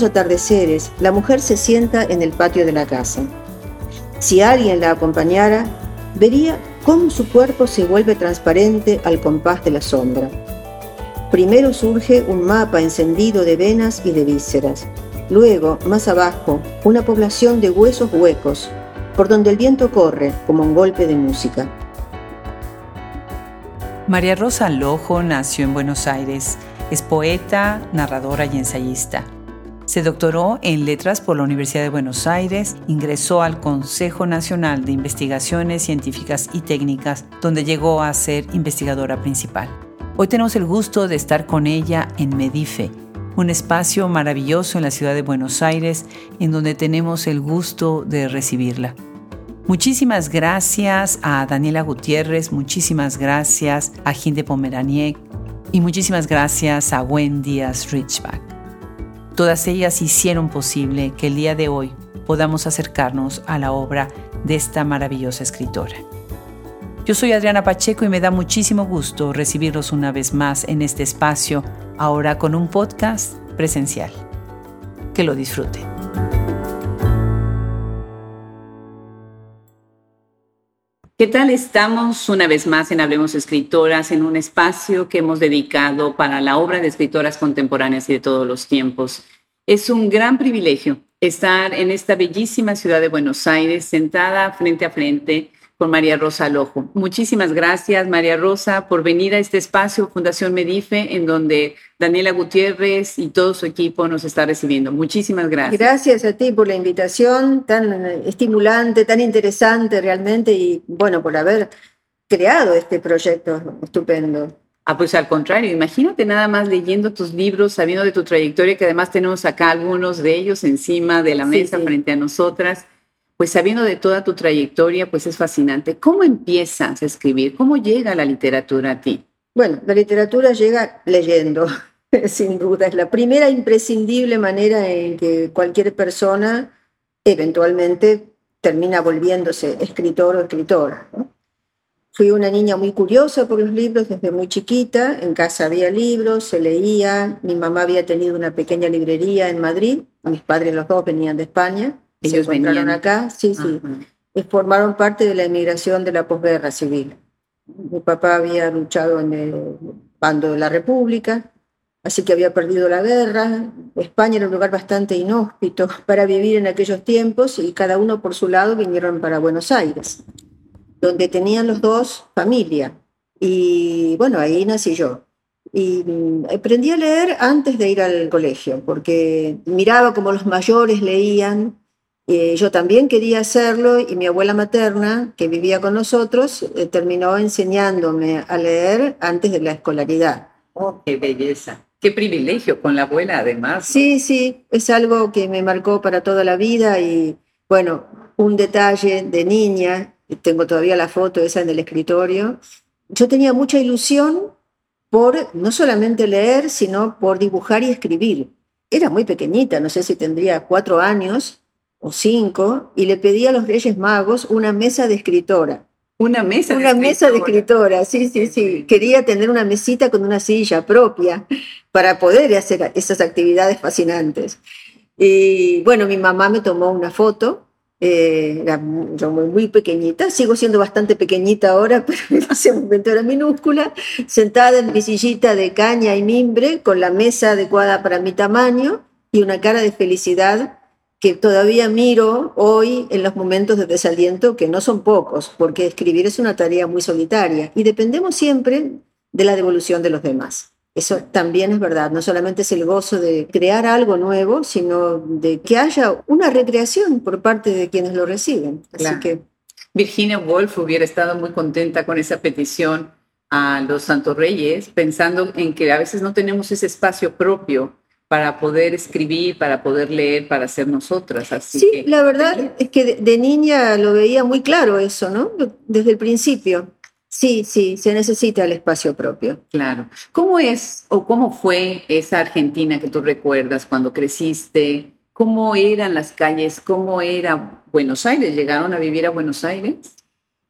Los atardeceres, la mujer se sienta en el patio de la casa. Si alguien la acompañara, vería cómo su cuerpo se vuelve transparente al compás de la sombra. Primero surge un mapa encendido de venas y de vísceras. Luego, más abajo, una población de huesos huecos, por donde el viento corre como un golpe de música. María Rosa Lojo nació en Buenos Aires. Es poeta, narradora y ensayista. Se doctoró en letras por la Universidad de Buenos Aires, ingresó al Consejo Nacional de Investigaciones Científicas y Técnicas, donde llegó a ser investigadora principal. Hoy tenemos el gusto de estar con ella en Medife, un espacio maravilloso en la ciudad de Buenos Aires en donde tenemos el gusto de recibirla. Muchísimas gracias a Daniela Gutiérrez, muchísimas gracias a Ginde Pomeraniec y muchísimas gracias a Wendy Richback. Todas ellas hicieron posible que el día de hoy podamos acercarnos a la obra de esta maravillosa escritora. Yo soy Adriana Pacheco y me da muchísimo gusto recibirlos una vez más en este espacio, ahora con un podcast presencial. Que lo disfruten. ¿Qué tal estamos una vez más en Hablemos Escritoras, en un espacio que hemos dedicado para la obra de escritoras contemporáneas y de todos los tiempos? Es un gran privilegio estar en esta bellísima ciudad de Buenos Aires, sentada frente a frente con María Rosa Lojo. Muchísimas gracias, María Rosa, por venir a este espacio, Fundación Medife, en donde Daniela Gutiérrez y todo su equipo nos está recibiendo. Muchísimas gracias. Gracias a ti por la invitación tan estimulante, tan interesante realmente y bueno, por haber creado este proyecto estupendo. Ah, pues al contrario, imagínate nada más leyendo tus libros, sabiendo de tu trayectoria, que además tenemos acá algunos de ellos encima de la mesa frente a nosotras pues sabiendo de toda tu trayectoria, pues es fascinante. ¿Cómo empiezas a escribir? ¿Cómo llega la literatura a ti? Bueno, la literatura llega leyendo, sin duda. Es la primera imprescindible manera en que cualquier persona eventualmente termina volviéndose escritor o escritora. Fui una niña muy curiosa por los libros desde muy chiquita. En casa había libros, se leía. Mi mamá había tenido una pequeña librería en Madrid. Mis padres los dos venían de España. Ellos se acá, sí, sí. Y formaron parte de la emigración de la posguerra civil. Mi papá había luchado en el bando de la República, así que había perdido la guerra. España era un lugar bastante inhóspito para vivir en aquellos tiempos y cada uno por su lado vinieron para Buenos Aires, donde tenían los dos familia. Y bueno, ahí nací yo. Y mm, aprendí a leer antes de ir al colegio, porque miraba como los mayores leían eh, yo también quería hacerlo y mi abuela materna, que vivía con nosotros, eh, terminó enseñándome a leer antes de la escolaridad. Oh, qué belleza. Qué privilegio con la abuela, además. Sí, sí, es algo que me marcó para toda la vida y bueno, un detalle de niña, tengo todavía la foto esa en el escritorio, yo tenía mucha ilusión por no solamente leer, sino por dibujar y escribir. Era muy pequeñita, no sé si tendría cuatro años, o cinco, y le pedí a los Reyes Magos una mesa de escritora. Una mesa Una mesa de escritora, sí, sí, sí. Quería tener una mesita con una silla propia para poder hacer esas actividades fascinantes. Y bueno, mi mamá me tomó una foto, eh, era yo muy, muy, pequeñita, sigo siendo bastante pequeñita ahora, pero en ese momento era minúscula, sentada en mi sillita de caña y mimbre, con la mesa adecuada para mi tamaño y una cara de felicidad que todavía miro hoy en los momentos de desaliento, que no son pocos, porque escribir es una tarea muy solitaria y dependemos siempre de la devolución de los demás. Eso también es verdad, no solamente es el gozo de crear algo nuevo, sino de que haya una recreación por parte de quienes lo reciben. Así que Virginia Woolf hubiera estado muy contenta con esa petición a los Santos Reyes, pensando en que a veces no tenemos ese espacio propio para poder escribir, para poder leer, para ser nosotras. Así sí, la verdad es que de, niña lo veía muy claro eso, ¿no? Desde el principio. Sí, sí, se necesita el espacio propio. Claro. ¿Cómo es o cómo fue esa Argentina que tú recuerdas cuando creciste? ¿Cómo eran las calles? ¿Cómo era Buenos Aires? ¿Llegaron a vivir a Buenos Aires?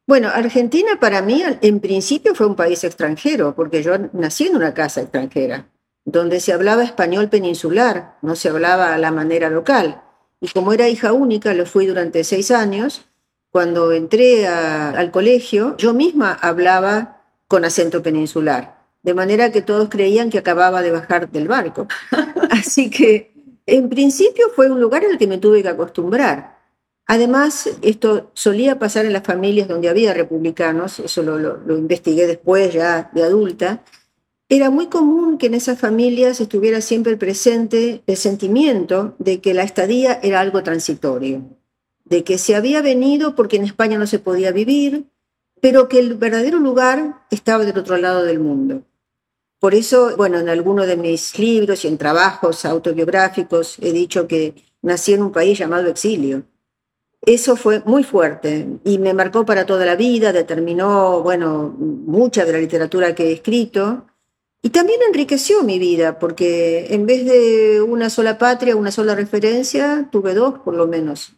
Bueno, Argentina para mí en principio fue un país extranjero, porque yo nací en una casa extranjera. Donde se hablaba español peninsular, no se hablaba a la manera local. Y como era hija única, lo fui durante seis años, cuando entré al colegio, yo misma hablaba con acento peninsular, de manera que todos creían que acababa de bajar del barco. Así que, en principio, fue un lugar el que me tuve que acostumbrar. Además, esto solía pasar en las familias donde había republicanos, eso lo investigué después ya de adulta, era muy común que en esas familias estuviera siempre presente el sentimiento de que la estadía era algo transitorio, de que se había venido porque en España no se podía vivir, pero que el verdadero lugar estaba del otro lado del mundo. Por eso, bueno, en algunos de mis libros y en trabajos autobiográficos he dicho que nací en un país llamado exilio. Eso fue muy fuerte y me marcó para toda la vida, determinó, bueno, mucha de la literatura que he escrito y también enriqueció mi vida, porque en vez de una sola patria, una sola referencia, tuve dos por lo menos,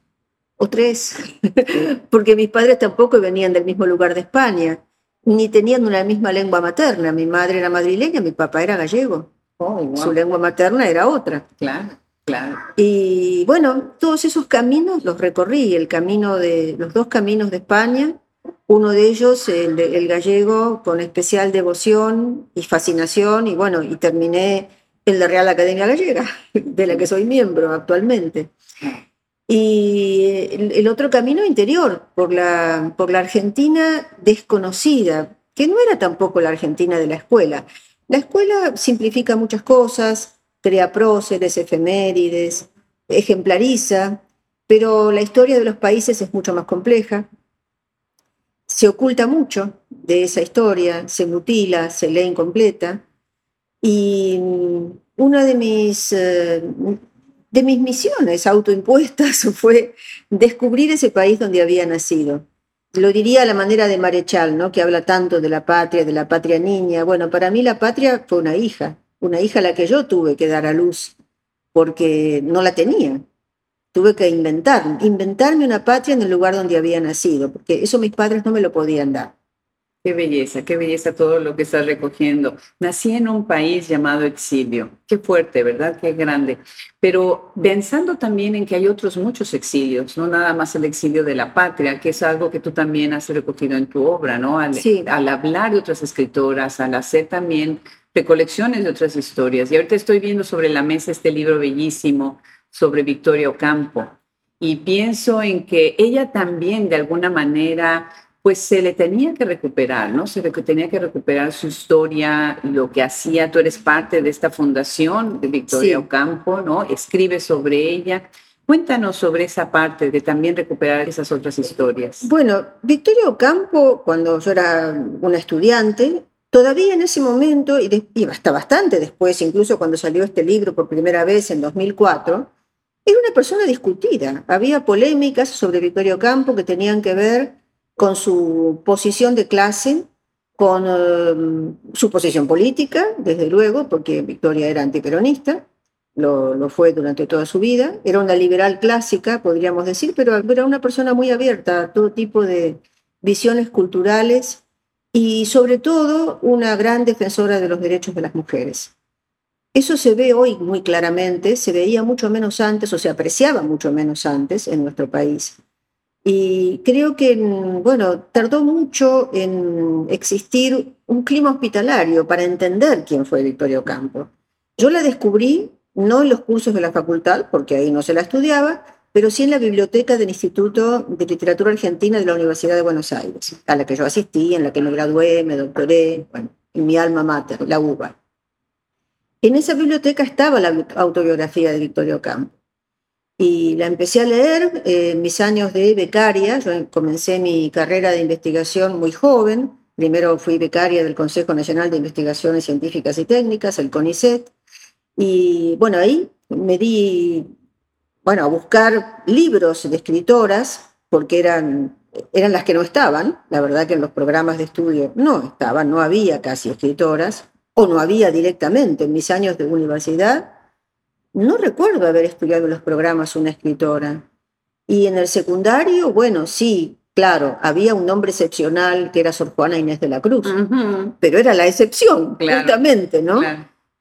o tres, porque mis padres tampoco venían del mismo lugar de España, ni tenían una misma lengua materna. Mi madre era madrileña, mi papá era gallego. Oh, Su lengua materna era otra. Claro, claro. Y bueno, todos esos caminos los recorrí, el camino de los dos caminos de España uno de ellos, el, gallego, con especial devoción y fascinación, y bueno, y terminé en la Real Academia Gallega, de la que soy miembro actualmente. Y el, otro camino interior, por la, por la Argentina desconocida, que no era tampoco la Argentina de la escuela. La escuela simplifica muchas cosas, crea próceres, efemérides, ejemplariza, pero la historia de los países es mucho más compleja se oculta mucho de esa historia, se mutila, se lee incompleta. Y una de mis, eh, de mis misiones autoimpuestas fue descubrir ese país donde había nacido. Lo diría a la manera de Marechal, ¿no? que habla tanto de la patria, de la patria niña. Bueno, para mí la patria fue una hija, una hija a la que yo tuve que dar a luz, porque no la tenía tuve que inventar, inventarme una patria en el lugar donde había nacido, porque eso mis padres no me lo podían dar. Qué belleza, qué belleza todo lo que estás recogiendo. Nací en un país llamado exilio. Qué fuerte, ¿verdad? Qué grande. Pero pensando también en que hay otros muchos exilios, no nada más el exilio de la patria, que es algo que tú también has recogido en tu obra, ¿no? Al, sí. al hablar de otras escritoras, al hacer también recolecciones de otras historias. Y ahorita estoy viendo sobre la mesa este libro bellísimo sobre Victoria Ocampo. Y pienso en que ella también de alguna manera pues se le tenía que recuperar, ¿no? Se le tenía que recuperar su historia, lo que hacía. Tú eres parte de esta fundación de Victoria Ocampo, ¿no? Escribe sobre ella. Cuéntanos sobre esa parte de también recuperar esas otras historias. Bueno, Victoria Ocampo, cuando yo era una estudiante, todavía en ese momento, y, y hasta bastante después, incluso cuando salió este libro por primera vez en 2004, era una persona discutida. Había polémicas sobre Victorio Campo que tenían que ver con su posición de clase, con eh, su posición política, desde luego, porque Victoria era antiperonista, lo, lo, fue durante toda su vida. Era una liberal clásica, podríamos decir, pero era una persona muy abierta a todo tipo de visiones culturales y sobre todo una gran defensora de los derechos de las mujeres. Eso se ve hoy muy claramente, se veía mucho menos antes o se apreciaba mucho menos antes en nuestro país. Y creo que, bueno, tardó mucho en existir un clima hospitalario para entender quién fue Victoria Ocampo. Yo la descubrí no en los cursos de la facultad, porque ahí no se la estudiaba, pero sí en la biblioteca del Instituto de Literatura Argentina de la Universidad de Buenos Aires, a la que yo asistí, en la que me gradué, me doctoré, bueno, en mi alma mater, la UBA. En esa biblioteca estaba la autobiografía de Victorio Ocampo. Y la empecé a leer en mis años de becaria. Yo comencé mi carrera de investigación muy joven. Primero fui becaria del Consejo Nacional de Investigaciones Científicas y Técnicas, el CONICET. Y bueno, ahí me di bueno, a buscar libros de escritoras, porque eran, eran las que no estaban. La verdad que en los programas de estudio no estaban, no había casi escritoras o no había directamente en mis años de universidad, no recuerdo haber estudiado en los programas una escritora. Y en el secundario, bueno, sí, claro, había un nombre excepcional que era Sor Juana Inés de la Cruz, pero era la excepción, justamente, ¿no?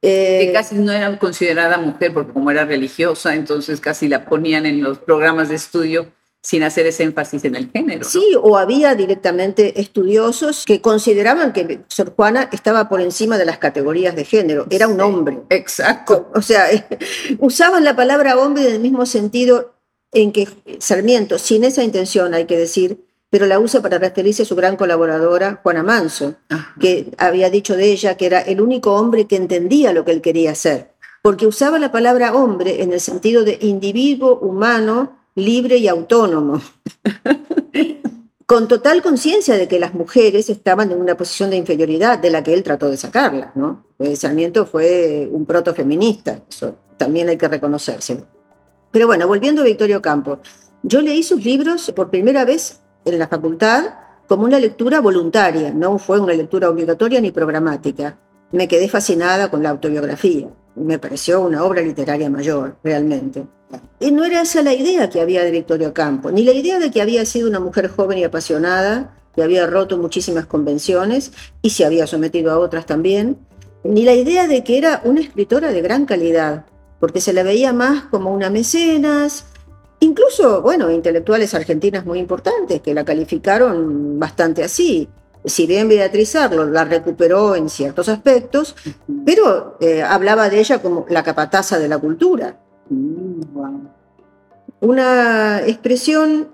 que casi no era considerada mujer porque como era religiosa, entonces casi la ponían en los programas de estudio sin hacer ese énfasis en el género. Sí, o había directamente estudiosos que consideraban que Sor Juana estaba por encima de las categorías de género, era un hombre. Exacto. O sea, usaban la palabra hombre en el mismo sentido en que Sarmiento, sin esa intención hay que decir, pero la usa para referirse a su gran colaboradora, Juana Manso, que había dicho de ella que era el único hombre que entendía lo que él quería hacer, porque usaba la palabra hombre en el sentido de individuo humano, libre y autónomo, con total conciencia de que las mujeres estaban en una posición de inferioridad de la que él trató de sacarla. ¿no? Sarmiento fue un protofeminista, eso también hay que reconocerse. Pero bueno, volviendo a Victorio Campo, yo leí sus libros por primera vez en la facultad como una lectura voluntaria, no fue una lectura obligatoria ni programática. Me quedé fascinada con la autobiografía, me pareció una obra literaria mayor, realmente. Y no era esa la idea que había de Victorio Campo, ni la idea de que había sido una mujer joven y apasionada, que había roto muchísimas convenciones y se había sometido a otras también, ni la idea de que era una escritora de gran calidad, porque se la veía más como una mecenas, incluso, bueno, intelectuales argentinas muy importantes que la calificaron bastante así. Si bien Beatriz Arlo la recuperó en ciertos aspectos, pero eh, hablaba de ella como la capataza de la cultura. Una expresión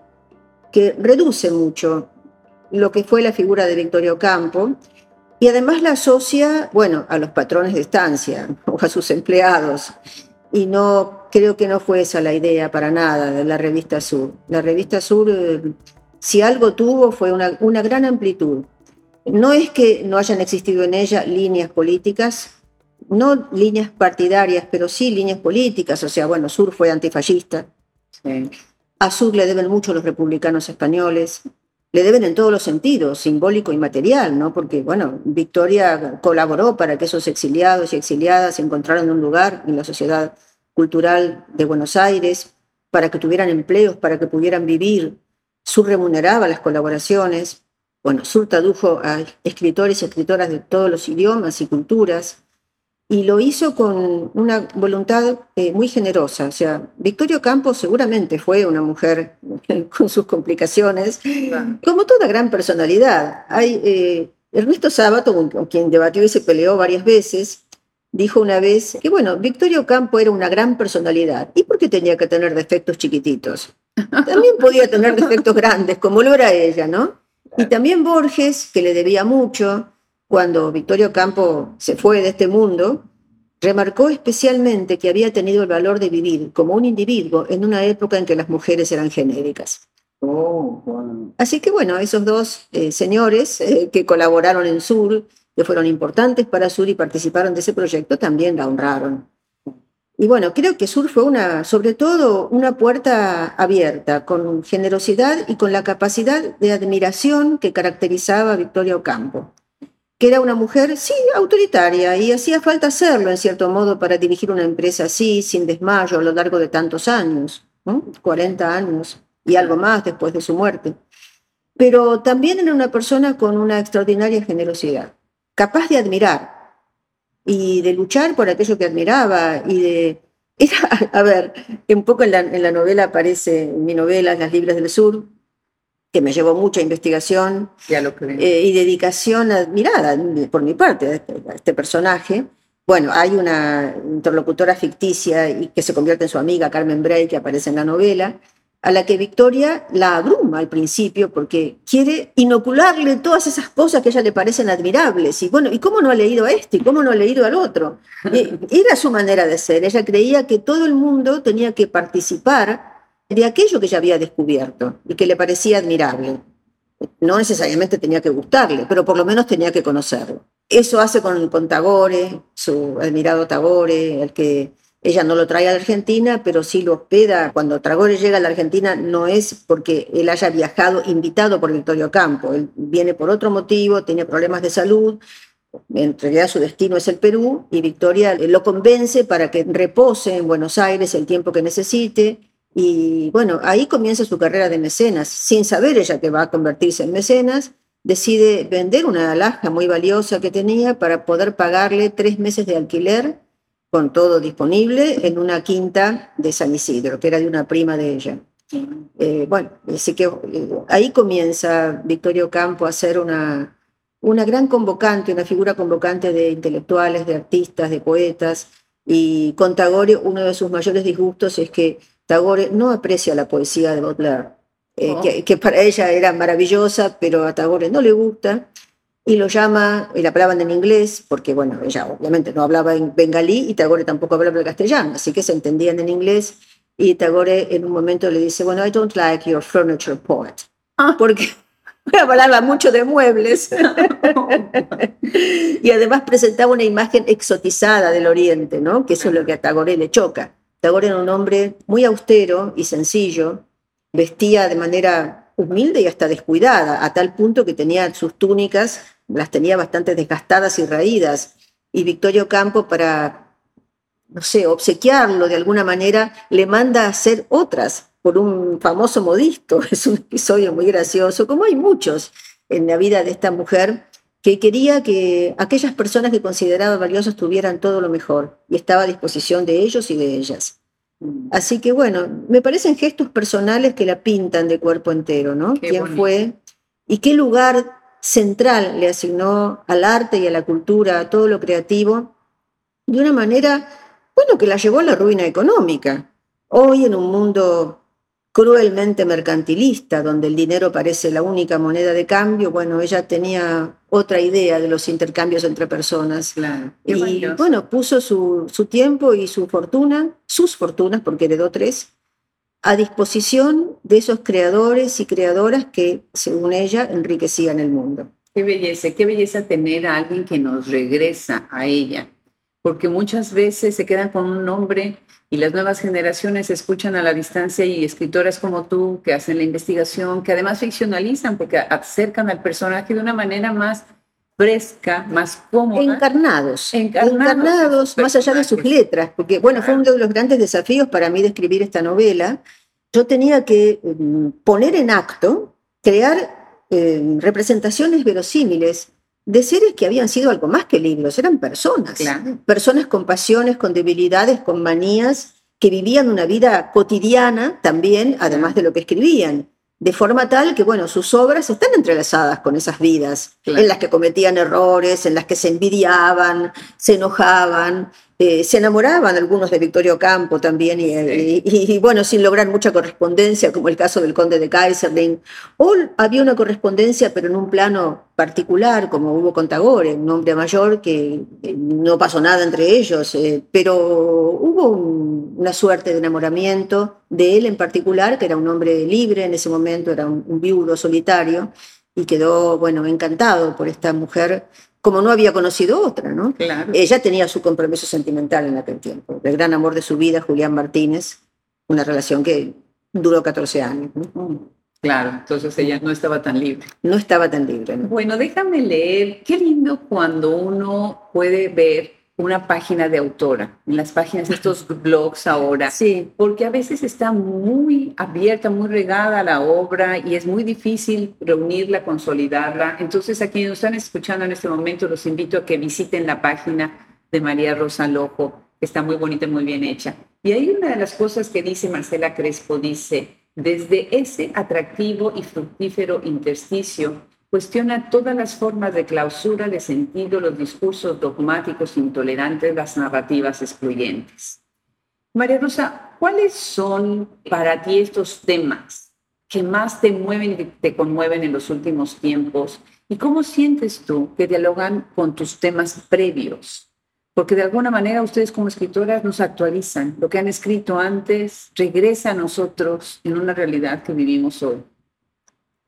que reduce mucho lo que fue la figura de Victorio Campo y además la asocia, bueno, a los patrones de estancia o a sus empleados. Y no creo que no fue esa la idea para nada de la revista Sur. La revista Sur, eh, si algo tuvo, fue una, una gran amplitud. No es que no hayan existido en ella líneas políticas, no líneas partidarias, pero sí líneas políticas. O sea, bueno, Sur fue antifascista. A Sur le deben mucho los republicanos españoles. Le deben en todos los sentidos, simbólico y material, ¿no? Porque, bueno, Victoria colaboró para que esos exiliados y exiliadas encontraran un lugar en la sociedad cultural de Buenos Aires, para que tuvieran empleos, para que pudieran vivir. Sur remuneraba las colaboraciones. Bueno, Sur tradujo a escritores y escritoras de todos los idiomas y culturas y lo hizo con una voluntad eh, muy generosa. O sea, Victorio Campos seguramente fue una mujer con sus complicaciones, como toda gran personalidad. Hay, eh, Ernesto Sábato, con, quien debatió y se peleó varias veces, dijo una vez que, bueno, Victorio Campo era una gran personalidad. ¿Y por qué tenía que tener defectos chiquititos? También podía tener defectos grandes, como lo era ella, ¿no? Y también Borges, que le debía mucho, cuando Victorio Campo se fue de este mundo, remarcó especialmente que había tenido el valor de vivir como un individuo en una época en que las mujeres eran genéricas. Oh, Así que bueno, esos dos eh, señores eh, que colaboraron en Sur, que fueron importantes para Sur y participaron de ese proyecto, también la honraron. Y bueno, creo que Sur fue una, sobre todo, una puerta abierta, con generosidad y con la capacidad de admiración que caracterizaba a Victoria Ocampo que era una mujer, sí, autoritaria, y hacía falta hacerlo, en cierto modo, para dirigir una empresa así, sin desmayo, a lo largo de tantos años, 40 años y algo más después de su muerte. Pero también era una persona con una extraordinaria generosidad, capaz de admirar y de luchar por aquello que admiraba y de... Era, a ver, un poco en la, en la novela aparece, en mi novela, Las Libres del Sur, que me llevó mucha investigación eh, y dedicación admirada por mi parte este, a este, personaje. Bueno, hay una interlocutora ficticia y que se convierte en su amiga, Carmen Bray, que aparece en la novela, a la que Victoria la abruma al principio porque quiere inocularle todas esas cosas que a ella le parecen admirables. Y bueno, ¿y cómo no ha leído a este? ¿Y cómo no ha leído al otro? Eh, era su manera de ser. Ella creía que todo el mundo tenía que participar de aquello que ella había descubierto y que le parecía admirable. No necesariamente tenía que gustarle, pero por lo menos tenía que conocerlo. Eso hace con, con Tagore, su admirado Tagore, el que ella no lo trae a la Argentina, pero sí lo hospeda. Cuando Tagore llega a la Argentina no es porque él haya viajado invitado por Victorio Campo, él viene por otro motivo, tiene problemas de salud, en realidad su destino es el Perú y Victoria lo convence para que repose en Buenos Aires el tiempo que necesite y bueno, ahí comienza su carrera de mecenas, sin saber ella que va a convertirse en mecenas. decide vender una alhaja muy valiosa que tenía para poder pagarle tres meses de alquiler con todo disponible en una quinta de San Isidro, que era de una prima de ella. Eh, bueno, así que eh, ahí comienza Victorio Campo a ser una, una gran convocante, una figura convocante de intelectuales, de artistas, de poetas. Y con Tagore uno de sus mayores disgustos es que Tagore no aprecia la poesía de Baudelaire, eh, oh. que, que, para ella era maravillosa, pero a Tagore no le gusta. Y lo llama, y la hablaban en inglés, porque bueno, ella obviamente no hablaba en bengalí y Tagore tampoco hablaba castellano, así que se entendían en inglés. Y Tagore en un momento le dice, bueno, I don't like your furniture poet. Ah. Porque hablaba mucho de muebles. y además presentaba una imagen exotizada del Oriente, ¿no? Que eso es lo que a Tagore le choca. Tagore era un hombre muy austero y sencillo, vestía de manera humilde y hasta descuidada, a tal punto que tenía sus túnicas, las tenía bastante desgastadas y raídas. Y Victorio Campo, para no sé, obsequiarlo de alguna manera, le manda a hacer otras por un famoso modisto. Es un episodio muy gracioso, como hay muchos en la vida de esta mujer, que quería que aquellas personas que consideraba valiosas tuvieran todo lo mejor y estaba a disposición de ellos y de ellas. Así que bueno, me parecen gestos personales que la pintan de cuerpo entero, ¿no? ¿Quién fue y qué lugar central le asignó al arte y a la cultura, a todo lo creativo, de una manera bueno, que la llevó a la ruina económica. Hoy en un mundo cruelmente mercantilista, donde el dinero parece la única moneda de cambio, bueno, ella tenía otra idea de los intercambios entre personas. Y bueno, puso su, su, tiempo y su fortuna, sus fortunas, porque heredó tres, a disposición de esos creadores y creadoras que, según ella, enriquecían el mundo. Qué belleza, qué belleza tener a alguien que nos regresa a ella porque muchas veces se quedan con un nombre y las nuevas generaciones escuchan a la distancia y escritoras como tú que hacen la investigación, que además ficcionalizan porque acercan al personaje de una manera más fresca, más cómoda. Encarnados, encarnados, más allá de sus letras, porque bueno, fue uno de los grandes desafíos para mí de escribir esta novela. Yo tenía que mm, poner en acto, crear eh, representaciones verosímiles de seres que habían sido algo más que libros, eran personas. Personas con pasiones, con debilidades, con manías, que vivían una vida cotidiana también, además de lo que escribían. De forma tal que, bueno, sus obras están entrelazadas con esas vidas, en las que cometían errores, en las que se envidiaban, se enojaban, eh, se enamoraban algunos de Victorio Campo también, y, bueno, sin lograr mucha correspondencia, como el caso del conde de Kaiserling. O había una correspondencia, pero en un plano particular, como hubo con Tagore, un hombre mayor que no pasó nada entre ellos, eh, pero hubo una suerte de enamoramiento de él en particular, que era un hombre libre en ese momento, era un, un viudo solitario, y quedó, bueno, encantado por esta mujer como no había conocido otra, ¿no? Ella tenía su compromiso sentimental en aquel tiempo, el gran amor de su vida, Julián Martínez, una relación que duró 14 años. Claro, entonces ella no estaba tan libre. No estaba tan libre. Bueno, déjame leer. Qué lindo cuando uno puede ver una página de autora, en las páginas de estos blogs ahora. Sí. Porque a veces está muy abierta, muy regada la obra y es muy difícil reunirla, consolidarla. Entonces, a quienes nos están escuchando en este momento, los invito a que visiten la página de María Rosa Lojo, que está muy bonita y muy bien hecha. Y hay una de las cosas que dice Marcela Crespo, dice, desde ese atractivo y fructífero intersticio, Cuestiona todas las formas de clausura de sentido, los discursos dogmáticos intolerantes, las narrativas excluyentes. María Rosa, ¿cuáles son para ti estos temas que más te mueven y te conmueven en los últimos tiempos? ¿Y cómo sientes tú que dialogan con tus temas previos? Porque de alguna manera ustedes como escritoras nos actualizan. Lo que han escrito antes regresa a nosotros en una realidad que vivimos hoy.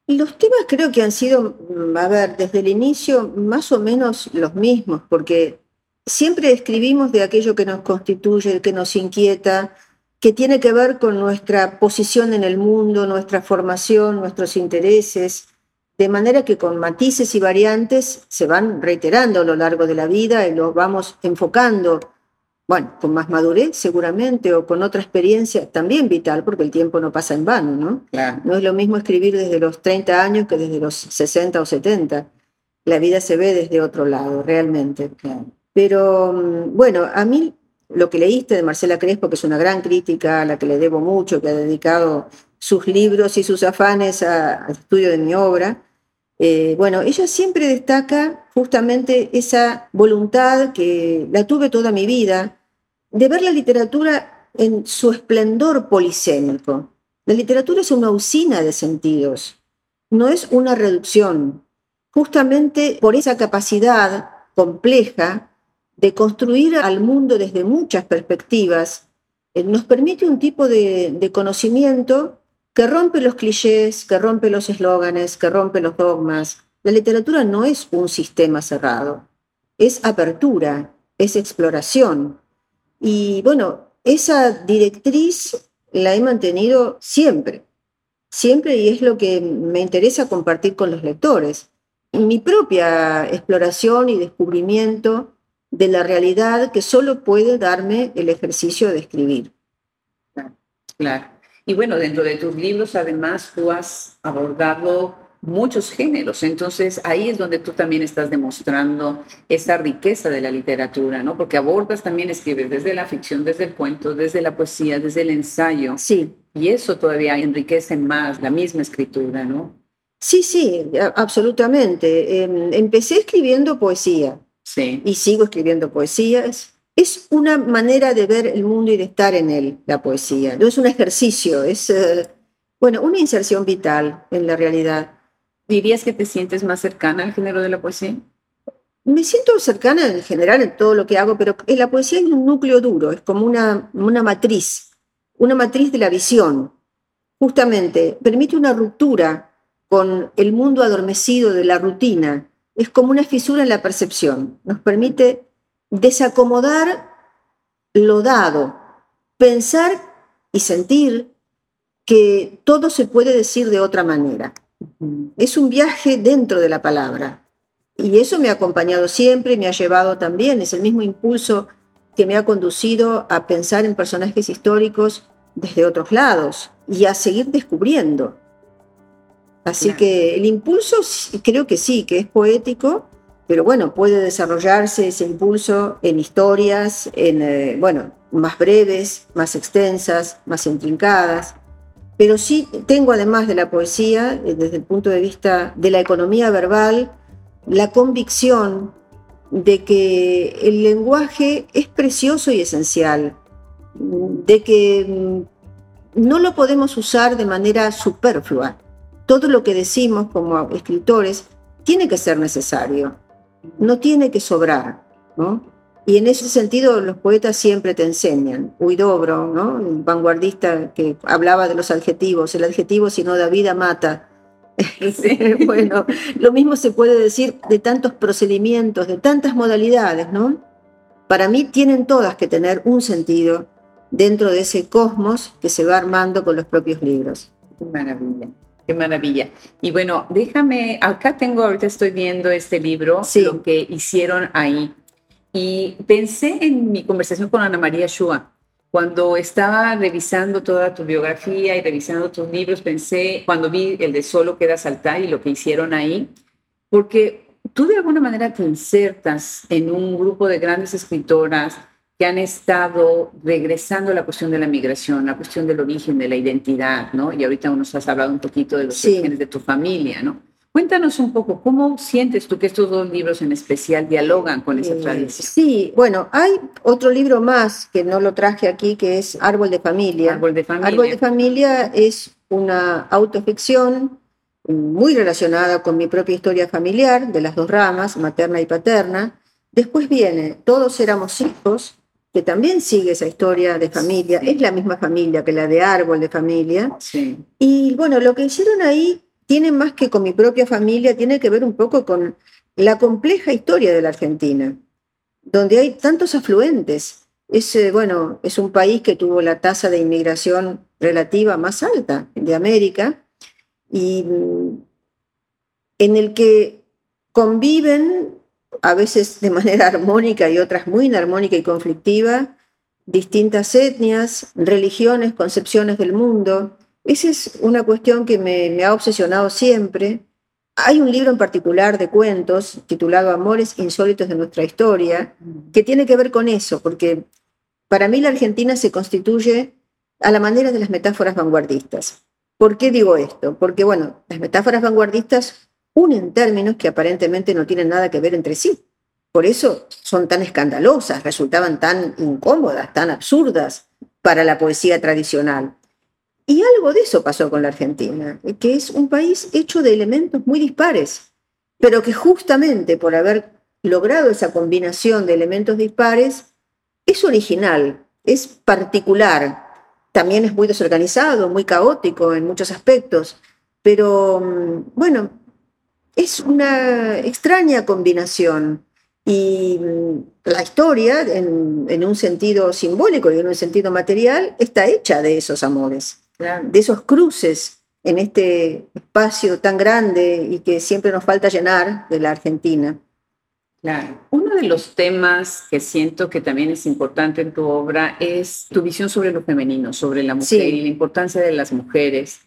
Los temas creo que han sido, mm, a ver, desde el inicio más o menos los mismos, porque siempre escribimos de aquello que nos constituye, que nos inquieta, que tiene que ver con nuestra posición en el mundo, nuestra formación, nuestros intereses, de manera que con matices y variantes se van reiterando a lo largo de la vida y los vamos enfocando bueno, con más madurez seguramente o con otra experiencia también vital, porque el tiempo no pasa en vano, ¿no? No es lo mismo escribir desde los 30 años que desde los 60 o 70. La vida se ve desde otro lado, realmente. Pero bueno, a mí lo que leíste de Marcela Crespo, que es una gran crítica a la que le debo mucho, que ha dedicado sus libros y sus afanes al estudio de mi obra, eh, bueno, ella siempre destaca justamente esa voluntad que la tuve toda mi vida de ver la literatura en su esplendor polisémico. La literatura es una usina de sentidos, no es una reducción. Justamente por esa capacidad compleja de construir al mundo desde muchas perspectivas, eh, nos permite un tipo de conocimiento que rompe los clichés, que rompe los eslóganes, que rompe los dogmas. La literatura no es un sistema cerrado, es apertura, es exploración. Y bueno, esa directriz la he mantenido siempre, siempre y es lo que me interesa compartir con los lectores. Mi propia exploración y descubrimiento de la realidad que solo puede darme el ejercicio de escribir. Claro. Y bueno, dentro de tus libros además tú has abordado muchos géneros, entonces ahí es donde tú también estás demostrando esa riqueza de la literatura, ¿no? Porque abordas también, escribes desde la ficción, desde el cuento, desde la poesía, desde el ensayo. Sí. Y eso todavía enriquece más la misma escritura, ¿no? Sí, sí, absolutamente. Em, empecé escribiendo poesía. Sí. Y sigo escribiendo poesías es una manera de ver el mundo y de estar en él, la poesía. No es un ejercicio, es, eh, bueno, una inserción vital en la realidad. ¿Dirías que te sientes más cercana al género de la poesía? Me siento cercana en general en todo lo que hago, pero en la poesía es un núcleo duro, es como una, una matriz, una matriz de la visión. Justamente, permite una ruptura con el mundo adormecido de la rutina. Es como una fisura en la percepción. Nos permite desacomodar lo dado, pensar y sentir que todo se puede decir de otra manera. Es un viaje dentro de la palabra. Y eso me ha acompañado siempre, me ha llevado también, es el mismo impulso que me ha conducido a pensar en personajes históricos desde otros lados y a seguir descubriendo. Así que el impulso creo que sí, que es poético, pero bueno, puede desarrollarse ese impulso en historias, en, eh, bueno, más breves, más extensas, más intrincadas. Pero sí tengo, además de la poesía, eh, desde el punto de vista de la economía verbal, la convicción de que el lenguaje es precioso y esencial, de que mm, no lo podemos usar de manera superflua. Todo lo que decimos como escritores tiene que ser necesario no tiene que sobrar, ¿no? Y en ese sentido los poetas siempre te enseñan. Huidobro, ¿no? El vanguardista que hablaba de los adjetivos, el adjetivo si no da vida mata. bueno, lo mismo se puede decir de tantos procedimientos, de tantas modalidades, ¿no? Para mí tienen todas que tener un sentido dentro de ese cosmos que se va armando con los propios libros. Maravilla. Qué maravilla. Y bueno, déjame, acá tengo, ahorita estoy viendo este libro, lo que hicieron ahí. Y pensé en mi conversación con Ana María Shua. Cuando estaba revisando toda tu biografía y revisando tus libros, pensé, cuando vi el de Solo queda saltar y lo que hicieron ahí, porque tú de alguna manera te insertas en un grupo de grandes escritoras que han estado regresando a la cuestión de la migración, la cuestión del origen, de la identidad, ¿no? Y ahorita nos has hablado un poquito de los orígenes de tu familia, ¿no? Cuéntanos un poco, ¿cómo sientes tú que estos dos libros en especial dialogan con esa eh, tradición? Sí, bueno, hay otro libro más que no lo traje aquí, que es Árbol de Familia. Árbol de Familia. Árbol de Familia es una autoficción muy relacionada con mi propia historia familiar, de las dos ramas, materna y paterna. Después viene Todos éramos hijos, que también sigue esa historia de familia, es la misma familia que la de árbol de familia. Y bueno, lo que hicieron ahí tiene más que con mi propia familia, tiene que ver un poco con la compleja historia de la Argentina, donde hay tantos afluentes. Es, eh, bueno, es un país que tuvo la tasa de inmigración relativa más alta de América y mm, en el que conviven a veces de manera armónica y otras muy inarmónica y conflictiva, distintas etnias, religiones, concepciones del mundo. Esa es una cuestión que me, me ha obsesionado siempre. Hay un libro en particular de cuentos titulado Amores insólitos de nuestra historia, que tiene que ver con eso, porque para mí la Argentina se constituye a la manera de las metáforas vanguardistas. ¿Por qué digo esto? Porque, bueno, las metáforas vanguardistas unen términos que aparentemente no tienen nada que ver entre sí. Por eso son tan escandalosas, resultaban tan incómodas, tan absurdas para la poesía tradicional. Y algo de eso pasó con la Argentina, que es un país hecho de elementos muy dispares, pero que justamente por haber logrado esa combinación de elementos dispares, es original, es particular, también es muy desorganizado, muy caótico en muchos aspectos, pero mm, bueno, es una extraña combinación. Y mm, la historia, en, un sentido simbólico y en un sentido material, está hecha de esos amores, de esos cruces en este espacio tan grande y que siempre nos falta llenar de la Argentina. Claro. Uno de los temas que siento que también es importante en tu obra es tu visión sobre lo femenino, sobre la mujer y la importancia de las mujeres,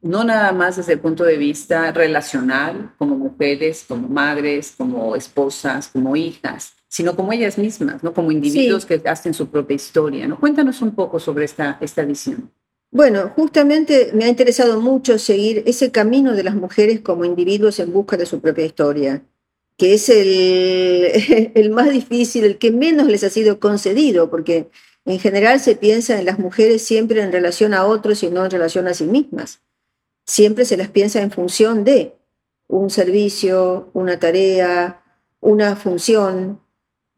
no nada más desde el punto de vista relacional, como mujeres, como madres, como esposas, como hijas, sino como ellas mismas, ¿no? como individuos que hacen su propia historia. ¿no? Cuéntanos un poco sobre esta, esta visión. Bueno, justamente me ha interesado mucho seguir ese camino de las mujeres como individuos en busca de su propia historia que es el, más difícil, el que menos les ha sido concedido, porque en general se piensa en las mujeres siempre en relación a otros y no en relación a sí mismas. Siempre se las piensa en función de un servicio, una tarea, una función,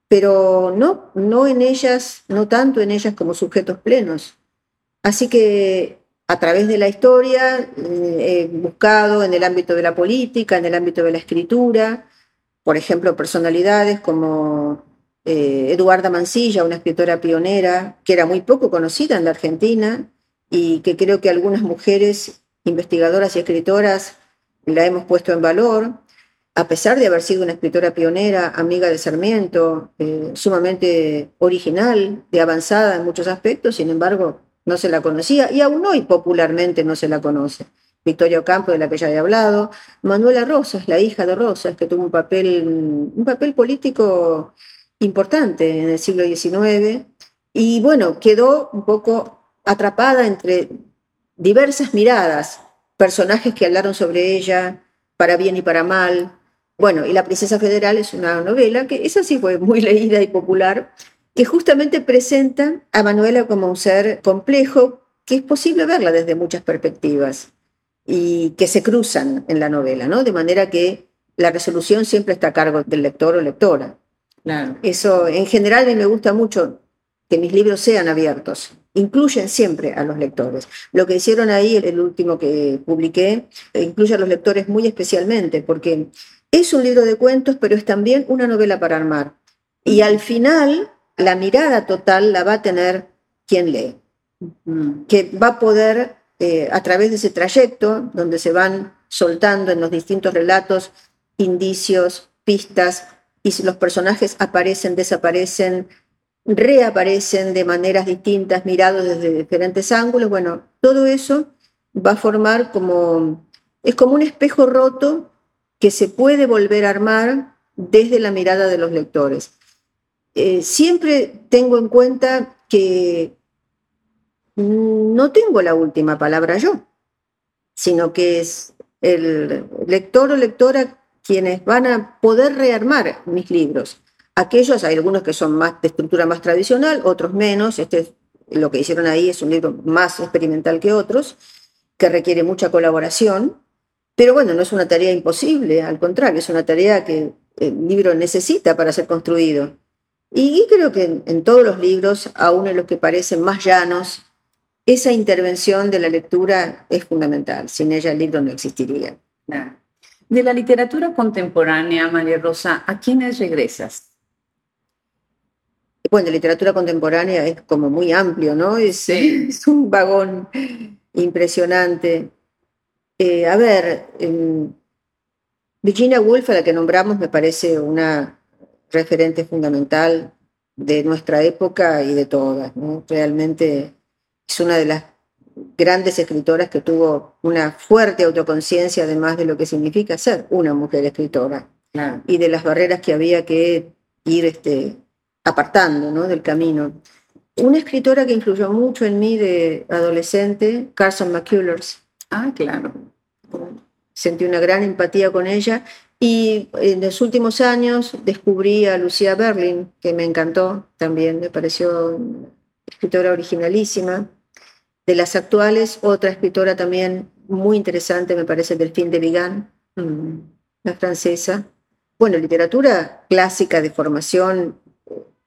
pero no, no en ellas, no tanto en ellas como sujetos plenos. Así que a través de la historia eh, buscado en el ámbito de la política, en el ámbito de la escritura, por ejemplo, personalidades como eh, Eduarda Mancilla, una escritora pionera que era muy poco conocida en la Argentina y que creo que algunas mujeres investigadoras y escritoras la hemos puesto en valor, a pesar de haber sido una escritora pionera, amiga de Sarmiento, eh, sumamente original, de avanzada en muchos aspectos, sin embargo, no se la conocía y aún hoy popularmente no se la conoce. Victoria Ocampo, de la que ya he hablado, Manuela Rosas, la hija de Rosas, que tuvo un papel, un papel político importante en el siglo XIX, y bueno, quedó un poco atrapada entre diversas miradas, personajes que hablaron sobre ella, para bien y para mal. Bueno, y La Princesa Federal es una novela que esa sí fue muy leída y popular, que justamente presenta a Manuela como un ser complejo, que es posible verla desde muchas perspectivas y que se cruzan en la novela, ¿no? De manera que la resolución siempre está a cargo del lector o lectora. Claro. Eso, en general, a mí me gusta mucho que mis libros sean abiertos, incluyen siempre a los lectores. Lo que hicieron ahí, el último que publiqué, incluye a los lectores muy especialmente, porque es un libro de cuentos, pero es también una novela para armar. Y al final, la mirada total la va a tener quien lee, que va a poder eh, a través de ese trayecto donde se van soltando en los distintos relatos indicios, pistas, y los personajes aparecen, desaparecen, reaparecen de maneras distintas, mirados desde diferentes ángulos, bueno, todo eso va a formar como, es como un espejo roto que se puede volver a armar desde la mirada de los lectores. Eh, siempre tengo en cuenta que no tengo la última palabra yo, sino que es el lector o lectora quienes van a poder rearmar mis libros. Aquellos, hay algunos que son más de estructura más tradicional, otros menos. Este, lo que hicieron ahí es un libro más experimental que otros, que requiere mucha colaboración. Pero bueno, no es una tarea imposible, al contrario, es una tarea que el libro necesita para ser construido. Y creo que en, en todos los libros, aún en los que parecen más llanos, esa intervención de la lectura es fundamental. Sin ella el libro no existiría. De la literatura contemporánea, María Rosa, ¿a quiénes regresas? Bueno, literatura contemporánea es como muy amplio, ¿no? Es, es un vagón impresionante. Eh, a ver, Virginia Woolf, a la que nombramos, me parece una referente fundamental de nuestra época y de todas. Realmente es una de las grandes escritoras que tuvo una fuerte autoconciencia además de lo que significa ser una mujer escritora y de las barreras que había que ir este, apartando ¿no? del camino. Una escritora que influyó mucho en mí de adolescente, Carson McCullers. Ah, claro. Sentí una gran empatía con ella y en los últimos años descubrí a Lucía Berlin, que me encantó también, me pareció una escritora originalísima. De las actuales, otra escritora también muy interesante, me parece, Delphine de Vigan, mm, la francesa. Bueno, literatura clásica de formación,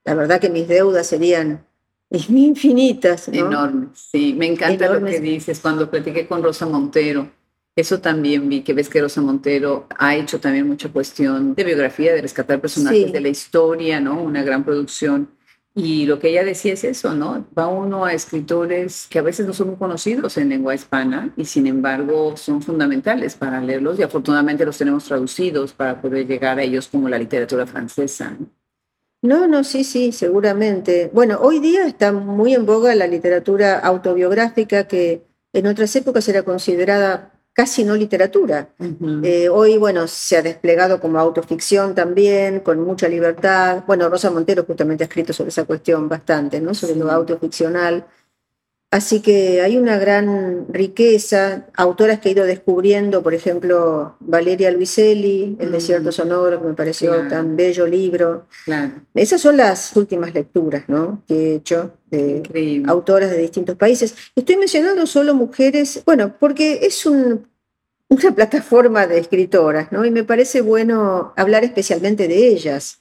la verdad que mis deudas serían infinitas. Enormes, sí. Me encanta lo que dices cuando platiqué con Rosa Montero eso también vi, que ves que Rosa Montero ha hecho también mucha cuestión de biografía, de rescatar personajes de la historia, ¿no? Una gran producción. Y lo que ella decía es eso, ¿no? Va uno a escritores que a veces no son muy conocidos en lengua hispana y sin embargo son fundamentales para leerlos y afortunadamente los tenemos traducidos para poder llegar a ellos como la literatura francesa. No, no, sí, sí, seguramente. Bueno, hoy día está muy en boga la literatura autobiográfica que en otras épocas era considerada casi no literatura. Eh, hoy, bueno, se ha desplegado como autoficción también, con mucha libertad. Bueno, Rosa Montero justamente ha escrito sobre esa cuestión bastante, ¿no? Sobre lo autoficcional. Así que hay una gran riqueza, autoras que he ido descubriendo, por ejemplo, Valeria Luiselli, El desierto sonoro, que me pareció tan bello libro. Esas son las últimas lecturas ¿no? que he hecho de autoras de distintos países. Estoy mencionando solo mujeres, bueno, porque es una plataforma de escritoras, ¿no? Y me parece bueno hablar especialmente de ellas.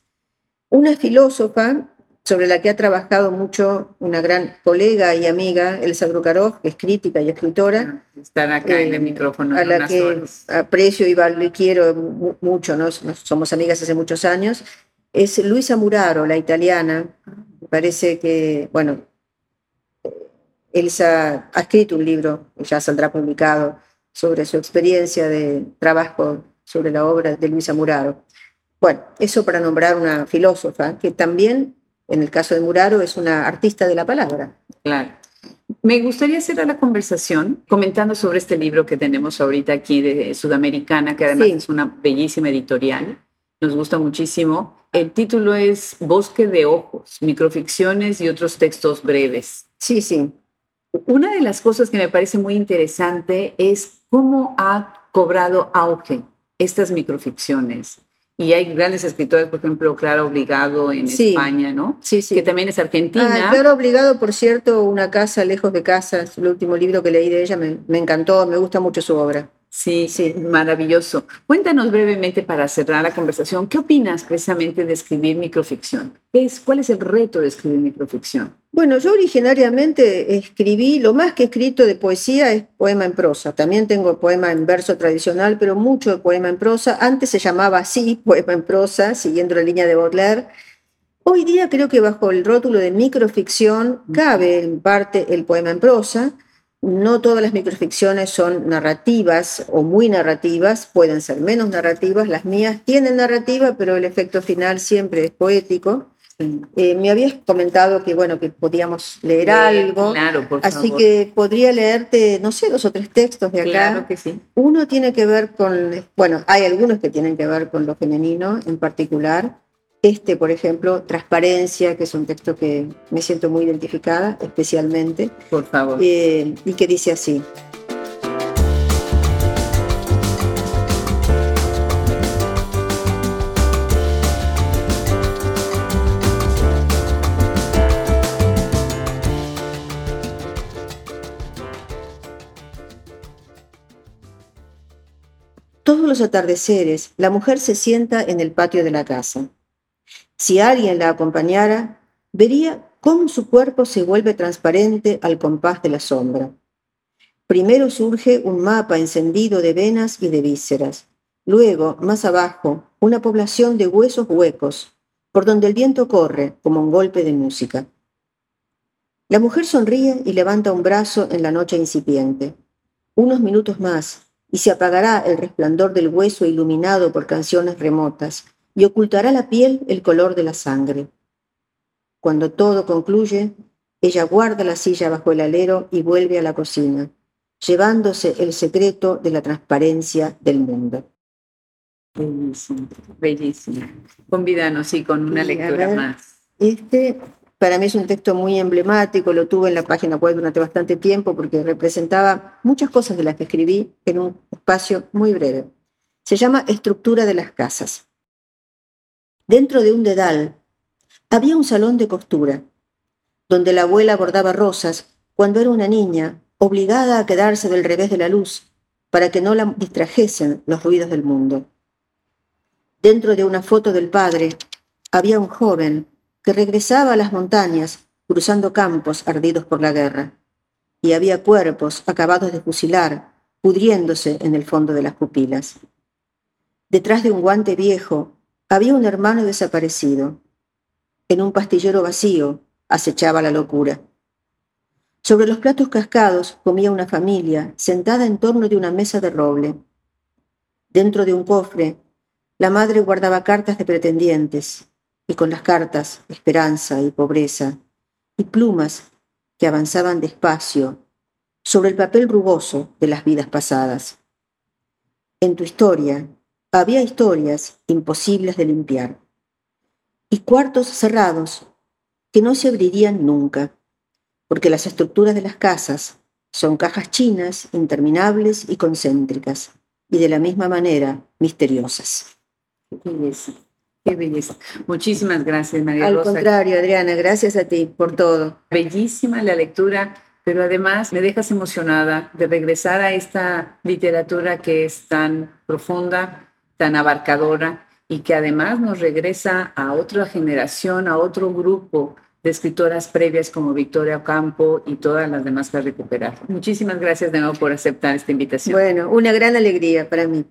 Una filósofa sobre la que ha trabajado mucho una gran colega y amiga, Elsa Drukarov, que es crítica y escritora. Ah, están acá en el eh, micrófono. A la que aprecio y quiero mucho, ¿no? somos amigas hace muchos años. Es Luisa Muraro, la italiana. Me parece que, bueno, Elsa ha escrito un libro, ya saldrá publicado, sobre su experiencia de trabajo sobre la obra de Luisa Muraro. Bueno, eso para nombrar una filósofa que también en el caso de Muraro es una artista de la palabra. Claro. Me gustaría cerrar la conversación comentando sobre este libro que tenemos ahorita aquí de Sudamericana, que además es una bellísima editorial. Nos gusta muchísimo. El título es Bosque de Ojos, microficciones y otros textos breves. Sí, sí. Una de las cosas que me parece muy interesante es cómo ha cobrado auge estas microficciones. Y hay grandes escritores, por ejemplo, Clara Obligado en España, ¿no? Sí, sí. Que también es argentina. Ah, Clara Obligado, por cierto, Una casa lejos de casa, es el último libro que leí de ella, me, me encantó, me gusta mucho su obra. Sí, sí, maravilloso. Cuéntanos brevemente para cerrar la conversación, ¿qué opinas precisamente de escribir microficción? es, ¿Cuál es el reto de escribir microficción? Bueno, yo originariamente escribí, lo más que he escrito de poesía es poema en prosa. También tengo poema en verso tradicional, pero mucho de poema en prosa. Antes se llamaba así, poema en prosa, siguiendo la línea de Baudelaire. Hoy día creo que bajo el rótulo de microficción cabe en parte el poema en prosa no todas las microficciones son narrativas o muy narrativas, pueden ser menos narrativas. Las mías tienen narrativa, pero el efecto final siempre es poético. Eh, me habías comentado que bueno que podíamos leer algo, claro, por así que podría leerte, no sé, dos o tres textos de acá. Claro que sí. Uno tiene que ver con, bueno, hay algunos que tienen que ver con lo femenino en particular. Este, por ejemplo, Transparencia, que es un texto que me siento muy identificada, especialmente. Por favor. Eh, y que dice así. Todos los atardeceres, la mujer se sienta en el patio de la casa si alguien la acompañara, vería cómo su cuerpo se vuelve transparente al compás de la sombra. Primero surge un mapa encendido de venas y de vísceras. Luego, más abajo, una población de huesos huecos, por donde el viento corre como un golpe de música. La mujer sonríe y levanta un brazo en la noche incipiente. Unos minutos más, y se apagará el resplandor del hueso iluminado por canciones remotas, y ocultará la piel el color de la sangre. cuando todo concluye, ella guarda la silla bajo el alero y vuelve a la cocina, llevándose el secreto de la transparencia del mundo. Bellísimo, bellísimo. Convídanos, sí, con una lectura más. Este para mí es un texto muy emblemático, lo tuve en la página web durante bastante tiempo porque representaba muchas cosas de las que escribí en un espacio muy breve. Se llama Estructura de las casas. Dentro de un dedal había un salón de costura, donde la abuela bordaba rosas cuando era una niña, obligada a quedarse del revés de la luz para que no la distrajesen los ruidos del mundo. Dentro de una foto del padre había un joven que regresaba a las montañas cruzando campos ardidos por la guerra, y había cuerpos acabados de fusilar, pudriéndose en el fondo de las pupilas. Detrás de un guante viejo había un hermano desaparecido. En un pastillero vacío acechaba la locura. Sobre los platos cascados comía una familia sentada en torno de una mesa de roble. Dentro de un cofre, la madre guardaba cartas de pretendientes, y con las cartas esperanza y pobreza, y plumas que avanzaban despacio sobre el papel rugoso de las vidas pasadas. En tu historia había historias imposibles de limpiar y cuartos cerrados que no se abrirían nunca, porque las estructuras de las casas son cajas chinas, interminables y concéntricas, y de la misma manera misteriosas. Qué belleza. Muchísimas gracias, María Al Rosa. Al contrario, Adriana, gracias a ti por todo. Bellísima la lectura, pero además me dejas emocionada de regresar a esta literatura que es tan profunda, tan abarcadora y que además nos regresa a otra generación, a otro grupo de escritoras previas como Victoria Ocampo y todas las demás que recuperar. Muchísimas gracias de nuevo por aceptar esta invitación. Bueno, una gran alegría para mí.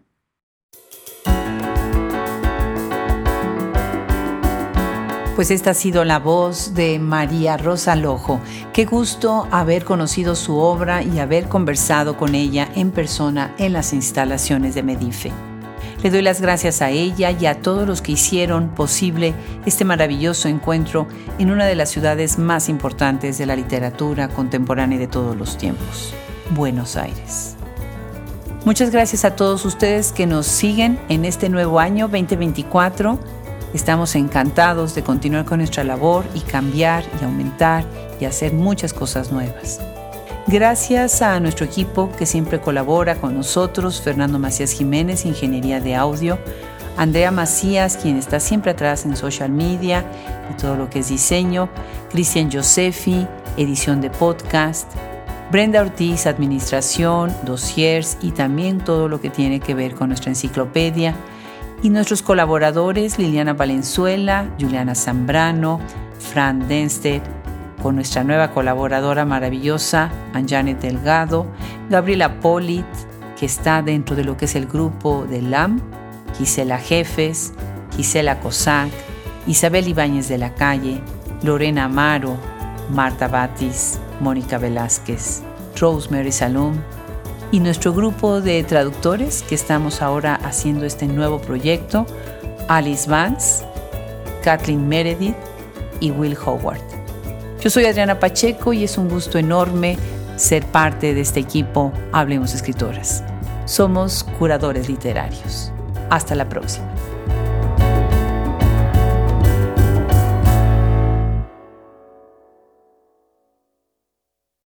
Pues esta ha sido la voz de María Rosa Lojo. Qué gusto haber conocido su obra y haber conversado con ella en persona en las instalaciones de Medife. Le doy las gracias a ella y a todos los que hicieron posible este maravilloso encuentro en una de las ciudades más importantes de la literatura contemporánea de todos los tiempos, Buenos Aires. Muchas gracias a todos ustedes que nos siguen en este nuevo año 2024 Estamos encantados de continuar con nuestra labor y cambiar y aumentar y hacer muchas cosas nuevas. Gracias a nuestro equipo que siempre colabora con nosotros, Fernando Macías Jiménez, Ingeniería de Audio, Andrea Macías, quien está siempre atrás en social media y todo lo que es diseño, Cristian Josefi, edición de podcast, Brenda Ortiz, administración, dossiers y también todo lo que tiene que ver con nuestra enciclopedia, y nuestros colaboradores Liliana Valenzuela, Juliana Zambrano, Fran Denstedt, con nuestra nueva colaboradora maravillosa, Anjanet Delgado, Gabriela Polit, que está dentro de lo que es el grupo de LAM, Gisela Jefes, Gisela Cosac, Isabel Ibáñez de la Calle, Lorena Amaro, Marta Batis, Mónica Velázquez, Rosemary Salum, y nuestro grupo de traductores que estamos ahora haciendo este nuevo proyecto, Alice Vance, Kathleen Meredith y Will Howard. Yo soy Adriana Pacheco y es un gusto enorme ser parte de este equipo Hablemos Escritoras. Somos curadores literarios. Hasta la próxima.